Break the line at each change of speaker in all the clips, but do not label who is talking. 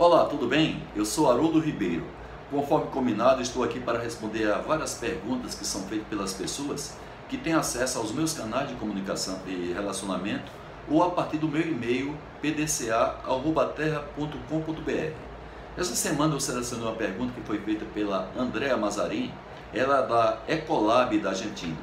Olá, tudo bem? Eu sou Haroldo Ribeiro. Conforme combinado, estou aqui para responder a várias perguntas que são feitas pelas pessoas que têm acesso aos meus canais de comunicação e relacionamento ou a partir do meu e-mail pdca.terra.com.br. Essa semana eu selecionei uma pergunta que foi feita pela Andréa Mazarin, ela é da Ecolab da Argentina.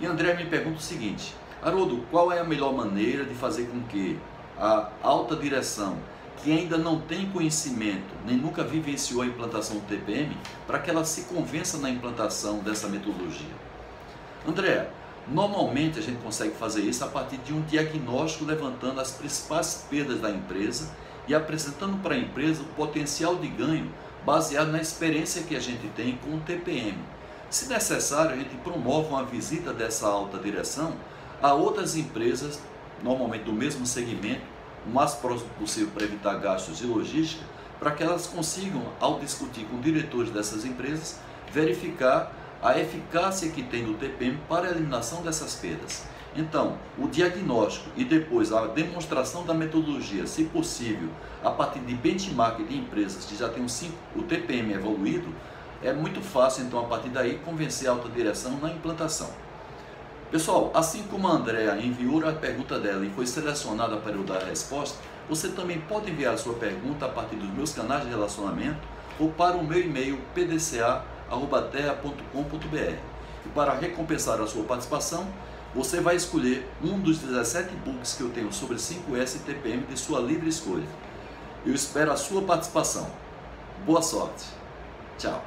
E Andréa me pergunta o seguinte: Haroldo, qual é a melhor maneira de fazer com que a alta direção que ainda não tem conhecimento, nem nunca vivenciou a implantação do TPM, para que ela se convença na implantação dessa metodologia. André, normalmente a gente consegue fazer isso a partir de um diagnóstico levantando as principais perdas da empresa e apresentando para a empresa o potencial de ganho baseado na experiência que a gente tem com o TPM. Se necessário, a gente promove uma visita dessa alta direção a outras empresas, normalmente do mesmo segmento, o mais próximo possível para evitar gastos de logística, para que elas consigam, ao discutir com diretores dessas empresas, verificar a eficácia que tem do TPM para a eliminação dessas perdas. Então, o diagnóstico e depois a demonstração da metodologia, se possível, a partir de benchmark de empresas que já têm o TPM evoluído, é muito fácil, então, a partir daí, convencer a alta direção na implantação. Pessoal, assim como a Andrea enviou a pergunta dela e foi selecionada para eu dar a resposta, você também pode enviar a sua pergunta a partir dos meus canais de relacionamento ou para o meu e-mail pdca.terra.com.br. E para recompensar a sua participação, você vai escolher um dos 17 books que eu tenho sobre 5S e TPM de sua livre escolha. Eu espero a sua participação. Boa sorte. Tchau.